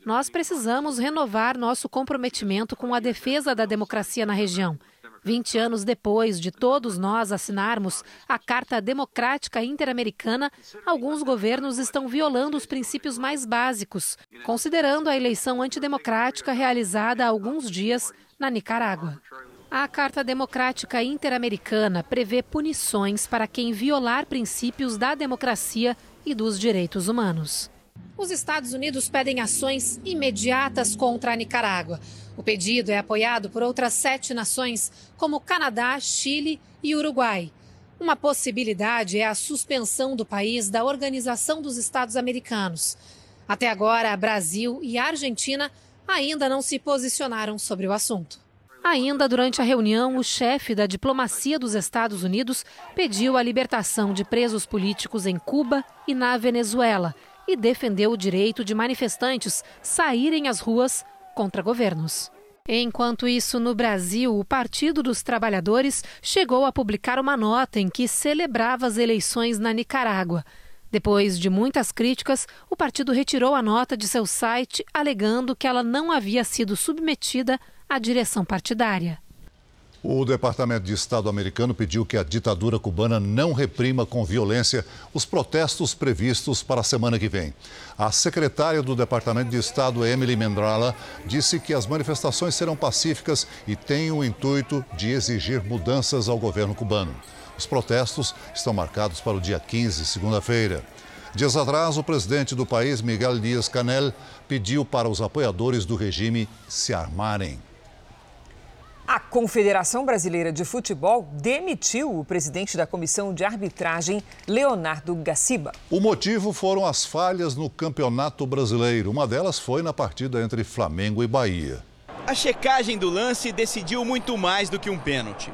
Nós precisamos renovar nosso comprometimento com a defesa da democracia na região. 20 anos depois de todos nós assinarmos a Carta Democrática Interamericana, alguns governos estão violando os princípios mais básicos, considerando a eleição antidemocrática realizada há alguns dias na Nicarágua. A Carta Democrática Interamericana prevê punições para quem violar princípios da democracia e dos direitos humanos. Os Estados Unidos pedem ações imediatas contra a Nicarágua. O pedido é apoiado por outras sete nações, como Canadá, Chile e Uruguai. Uma possibilidade é a suspensão do país da Organização dos Estados Americanos. Até agora, Brasil e Argentina ainda não se posicionaram sobre o assunto. Ainda durante a reunião, o chefe da diplomacia dos Estados Unidos pediu a libertação de presos políticos em Cuba e na Venezuela e defendeu o direito de manifestantes saírem às ruas contra governos. Enquanto isso, no Brasil, o Partido dos Trabalhadores chegou a publicar uma nota em que celebrava as eleições na Nicarágua. Depois de muitas críticas, o partido retirou a nota de seu site, alegando que ela não havia sido submetida à direção partidária. O Departamento de Estado americano pediu que a ditadura cubana não reprima com violência os protestos previstos para a semana que vem. A secretária do Departamento de Estado, Emily Mendrala, disse que as manifestações serão pacíficas e têm o intuito de exigir mudanças ao governo cubano. Os protestos estão marcados para o dia 15, segunda-feira. Dias atrás, o presidente do país, Miguel Dias-Canel, pediu para os apoiadores do regime se armarem. A Confederação Brasileira de Futebol demitiu o presidente da comissão de arbitragem, Leonardo Gaciba. O motivo foram as falhas no Campeonato Brasileiro. Uma delas foi na partida entre Flamengo e Bahia. A checagem do lance decidiu muito mais do que um pênalti.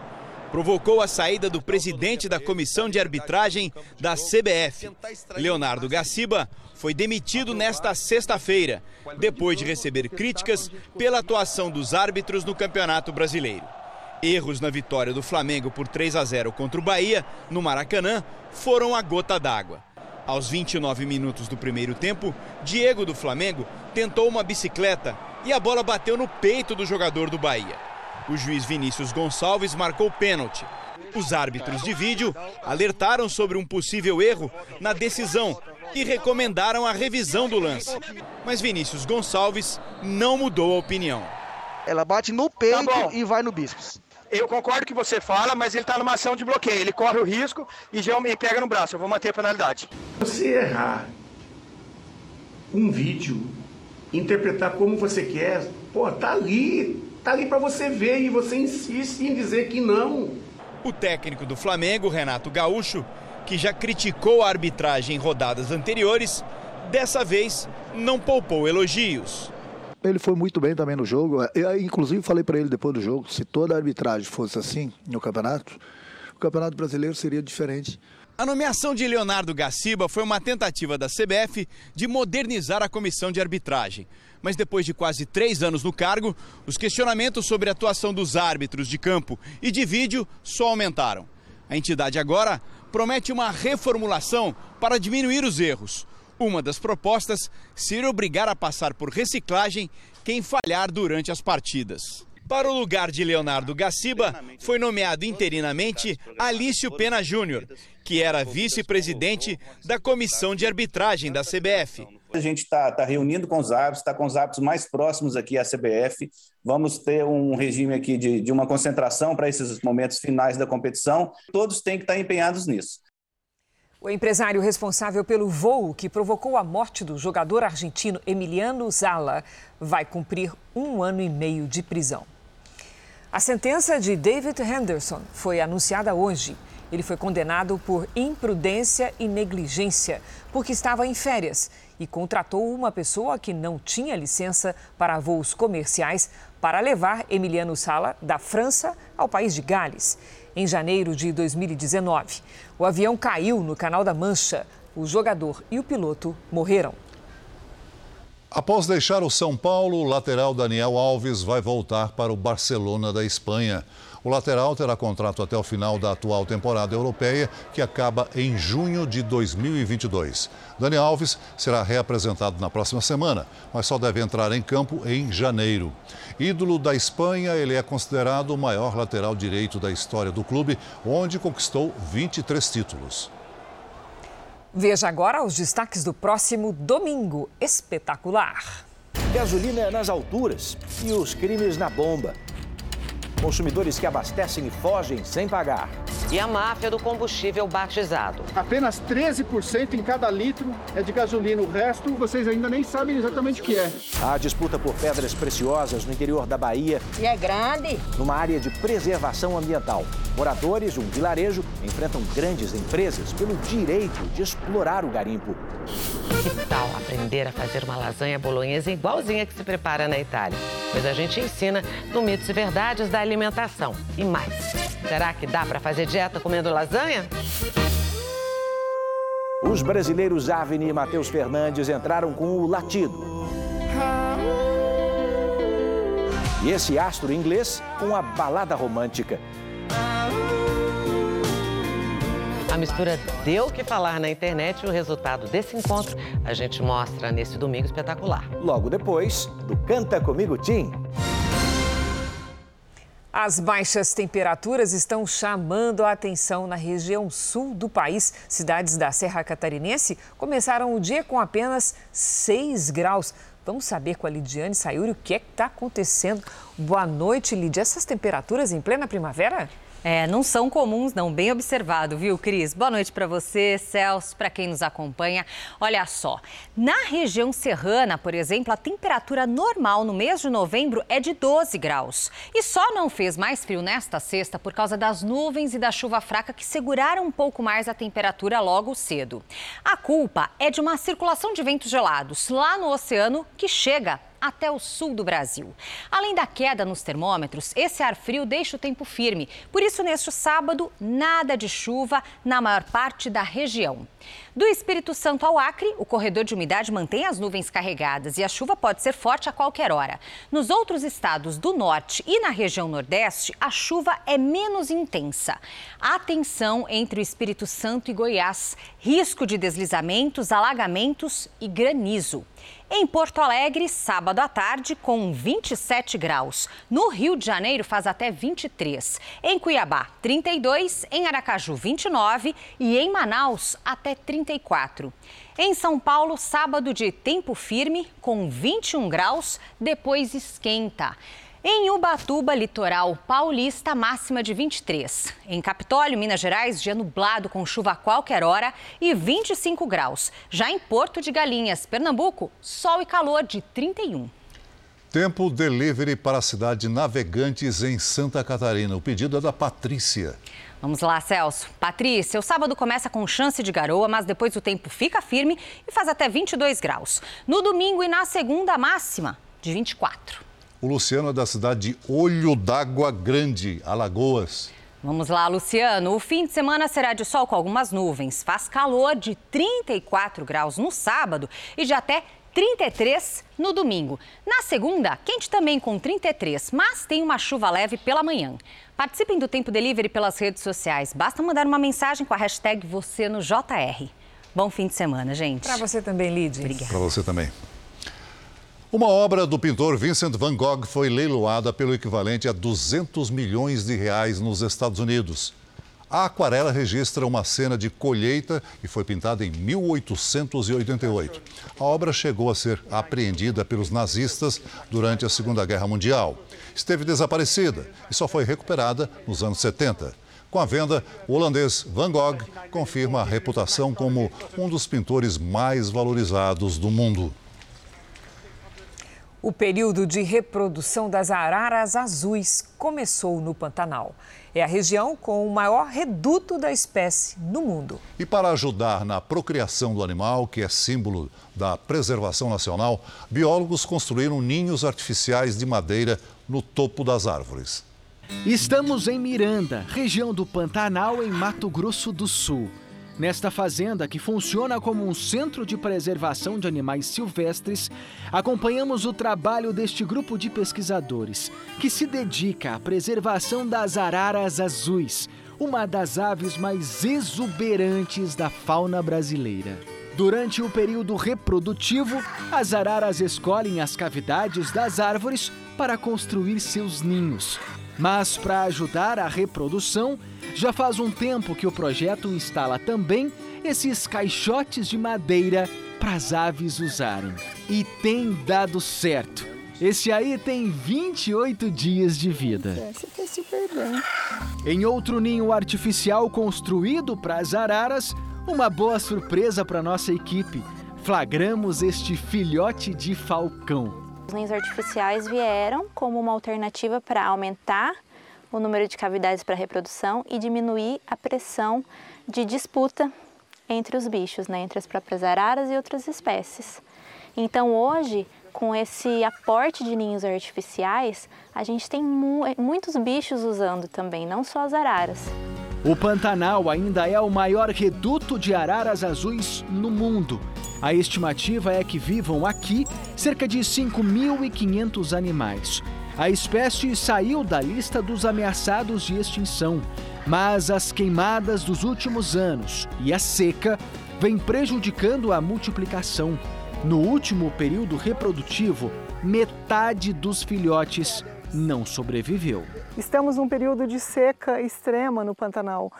Provocou a saída do presidente da comissão de arbitragem da CBF. Leonardo Gaciba foi demitido nesta sexta-feira, depois de receber críticas pela atuação dos árbitros no Campeonato Brasileiro. Erros na vitória do Flamengo por 3 a 0 contra o Bahia, no Maracanã, foram a gota d'água. Aos 29 minutos do primeiro tempo, Diego do Flamengo tentou uma bicicleta e a bola bateu no peito do jogador do Bahia. O juiz Vinícius Gonçalves marcou pênalti. Os árbitros de vídeo alertaram sobre um possível erro na decisão e recomendaram a revisão do lance. Mas Vinícius Gonçalves não mudou a opinião. Ela bate no peito tá e vai no bíceps. Eu concordo com o que você fala, mas ele está numa ação de bloqueio. Ele corre o risco e já me pega no braço. Eu vou manter a penalidade. Você errar um vídeo, interpretar como você quer, pô, tá ali, tá ali para você ver e você insiste em dizer que não. O técnico do Flamengo, Renato Gaúcho, que já criticou a arbitragem em rodadas anteriores, dessa vez não poupou elogios. Ele foi muito bem também no jogo. Eu, inclusive, falei para ele depois do jogo: se toda a arbitragem fosse assim no campeonato, o campeonato brasileiro seria diferente. A nomeação de Leonardo Gaciba foi uma tentativa da CBF de modernizar a comissão de arbitragem. Mas depois de quase três anos no cargo, os questionamentos sobre a atuação dos árbitros de campo e de vídeo só aumentaram. A entidade agora promete uma reformulação para diminuir os erros. Uma das propostas seria obrigar a passar por reciclagem quem falhar durante as partidas. Para o lugar de Leonardo Gaciba, foi nomeado interinamente Alício Pena Júnior, que era vice-presidente da comissão de arbitragem da CBF. A gente está tá reunindo com os árbitros, está com os árbitros mais próximos aqui à CBF. Vamos ter um regime aqui de, de uma concentração para esses momentos finais da competição. Todos têm que estar empenhados nisso. O empresário responsável pelo voo que provocou a morte do jogador argentino Emiliano Zala vai cumprir um ano e meio de prisão. A sentença de David Henderson foi anunciada hoje. Ele foi condenado por imprudência e negligência, porque estava em férias e contratou uma pessoa que não tinha licença para voos comerciais para levar Emiliano Sala da França ao país de Gales. Em janeiro de 2019, o avião caiu no Canal da Mancha. O jogador e o piloto morreram. Após deixar o São Paulo, o lateral Daniel Alves vai voltar para o Barcelona da Espanha. O lateral terá contrato até o final da atual temporada europeia, que acaba em junho de 2022. Daniel Alves será reapresentado na próxima semana, mas só deve entrar em campo em janeiro. Ídolo da Espanha, ele é considerado o maior lateral direito da história do clube, onde conquistou 23 títulos. Veja agora os destaques do próximo domingo espetacular. Gasolina é nas alturas e os crimes na bomba. Consumidores que abastecem e fogem sem pagar. E a máfia do combustível batizado. Apenas 13% em cada litro é de gasolina. O resto vocês ainda nem sabem exatamente o que é. A disputa por pedras preciosas no interior da Bahia. E é grande. Numa área de preservação ambiental. Moradores de um vilarejo enfrentam grandes empresas pelo direito de explorar o garimpo. Que tal aprender a fazer uma lasanha bolonhesa igualzinha que se prepara na Itália? Pois a gente ensina no Mitos e Verdades da Alimentação. E mais, será que dá para fazer dieta comendo lasanha? Os brasileiros Avni e Matheus Fernandes entraram com o latido. E esse astro inglês com a balada romântica. A mistura deu o que falar na internet e o resultado desse encontro a gente mostra nesse domingo espetacular. Logo depois do Canta Comigo Tim. As baixas temperaturas estão chamando a atenção na região sul do país. Cidades da Serra Catarinense começaram o dia com apenas 6 graus. Vamos saber com a Lidiane Sayuri o que é está acontecendo. Boa noite, Lidia. Essas temperaturas em plena primavera? É, não são comuns, não. Bem observado, viu, Cris? Boa noite para você, Celso, para quem nos acompanha. Olha só, na região serrana, por exemplo, a temperatura normal no mês de novembro é de 12 graus. E só não fez mais frio nesta sexta por causa das nuvens e da chuva fraca que seguraram um pouco mais a temperatura logo cedo. A culpa é de uma circulação de ventos gelados lá no oceano que chega até o sul do Brasil. Além da queda nos termômetros, esse ar frio deixa o tempo firme. Por isso, neste sábado, nada de chuva na maior parte da região. Do Espírito Santo ao Acre, o corredor de umidade mantém as nuvens carregadas e a chuva pode ser forte a qualquer hora. Nos outros estados do norte e na região nordeste, a chuva é menos intensa. Atenção entre o Espírito Santo e Goiás. Risco de deslizamentos, alagamentos e granizo. Em Porto Alegre, sábado à tarde, com 27 graus. No Rio de Janeiro, faz até 23. Em Cuiabá, 32. Em Aracaju, 29. E em Manaus, até 34. Em São Paulo, sábado de tempo firme, com 21 graus. Depois esquenta. Em Ubatuba, litoral paulista, máxima de 23. Em Capitólio, Minas Gerais, dia nublado com chuva a qualquer hora e 25 graus. Já em Porto de Galinhas, Pernambuco, sol e calor de 31. Tempo delivery para a cidade de Navegantes, em Santa Catarina. O pedido é da Patrícia. Vamos lá, Celso. Patrícia, o sábado começa com chance de garoa, mas depois o tempo fica firme e faz até 22 graus. No domingo e na segunda, máxima de 24. O Luciano é da cidade de Olho d'Água Grande, Alagoas. Vamos lá, Luciano. O fim de semana será de sol com algumas nuvens. Faz calor de 34 graus no sábado e de até 33 no domingo. Na segunda, quente também com 33, mas tem uma chuva leve pela manhã. Participem do Tempo Delivery pelas redes sociais. Basta mandar uma mensagem com a hashtag você no JR. Bom fim de semana, gente. Para você também, Lidia. Obrigada. Para você também. Uma obra do pintor Vincent van Gogh foi leiloada pelo equivalente a 200 milhões de reais nos Estados Unidos. A aquarela registra uma cena de colheita e foi pintada em 1888. A obra chegou a ser apreendida pelos nazistas durante a Segunda Guerra Mundial. Esteve desaparecida e só foi recuperada nos anos 70. Com a venda, o holandês Van Gogh confirma a reputação como um dos pintores mais valorizados do mundo. O período de reprodução das araras azuis começou no Pantanal. É a região com o maior reduto da espécie no mundo. E para ajudar na procriação do animal, que é símbolo da preservação nacional, biólogos construíram ninhos artificiais de madeira no topo das árvores. Estamos em Miranda, região do Pantanal, em Mato Grosso do Sul. Nesta fazenda, que funciona como um centro de preservação de animais silvestres, acompanhamos o trabalho deste grupo de pesquisadores, que se dedica à preservação das araras azuis, uma das aves mais exuberantes da fauna brasileira. Durante o período reprodutivo, as araras escolhem as cavidades das árvores para construir seus ninhos. Mas para ajudar a reprodução, já faz um tempo que o projeto instala também esses caixotes de madeira para as aves usarem. E tem dado certo. Esse aí tem 28 dias de vida. Tá super bem. Em outro ninho artificial construído para as araras, uma boa surpresa para nossa equipe. Flagramos este filhote de falcão. Os ninhos artificiais vieram como uma alternativa para aumentar o número de cavidades para reprodução e diminuir a pressão de disputa entre os bichos, né, entre as próprias araras e outras espécies. Então hoje, com esse aporte de ninhos artificiais, a gente tem mu muitos bichos usando também, não só as araras. O Pantanal ainda é o maior reduto de araras azuis no mundo. A estimativa é que vivam aqui cerca de 5.500 animais. A espécie saiu da lista dos ameaçados de extinção, mas as queimadas dos últimos anos e a seca vêm prejudicando a multiplicação. No último período reprodutivo, metade dos filhotes não sobreviveu. Estamos num período de seca extrema no Pantanal,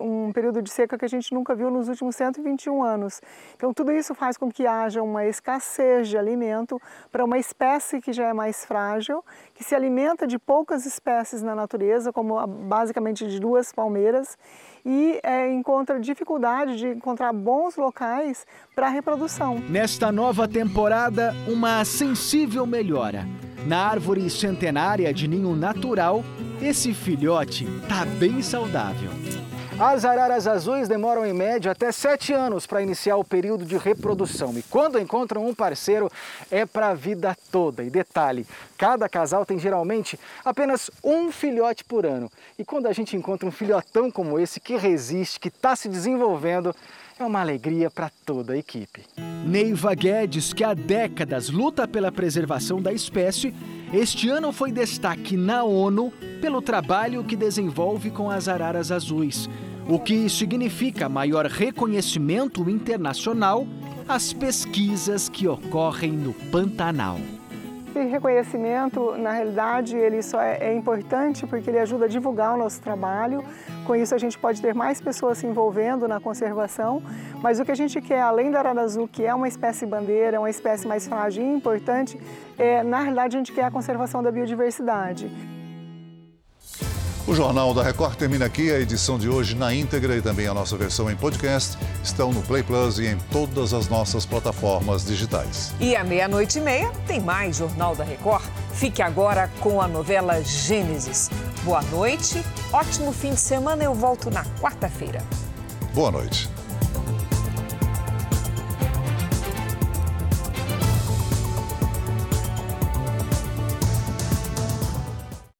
um período de seca que a gente nunca viu nos últimos 121 anos. Então, tudo isso faz com que haja uma escassez de alimento para uma espécie que já é mais frágil, que se alimenta de poucas espécies na natureza, como basicamente de duas palmeiras, e é, encontra dificuldade de encontrar bons locais para a reprodução. Nesta nova temporada, uma sensível melhora. Na árvore centenária de ninho natural, esse filhote tá bem saudável. As araras azuis demoram em média até sete anos para iniciar o período de reprodução. E quando encontram um parceiro, é para a vida toda. E detalhe: cada casal tem geralmente apenas um filhote por ano. E quando a gente encontra um filhotão como esse que resiste, que está se desenvolvendo, é uma alegria para toda a equipe. Neiva Guedes, que há décadas luta pela preservação da espécie, este ano foi destaque na ONU pelo trabalho que desenvolve com as araras azuis, o que significa maior reconhecimento internacional às pesquisas que ocorrem no Pantanal. Esse reconhecimento, na realidade, ele só é, é, importante porque ele ajuda a divulgar o nosso trabalho. Com isso, a gente pode ter mais pessoas se envolvendo na conservação. Mas o que a gente quer, além da arara azul, que é uma espécie bandeira, uma espécie mais frágil e importante, é, na realidade, a gente quer a conservação da biodiversidade. O Jornal da Record termina aqui. A edição de hoje na íntegra e também a nossa versão em podcast estão no Play Plus e em todas as nossas plataformas digitais. E à meia-noite e meia tem mais Jornal da Record. Fique agora com a novela Gênesis. Boa noite, ótimo fim de semana. Eu volto na quarta-feira. Boa noite.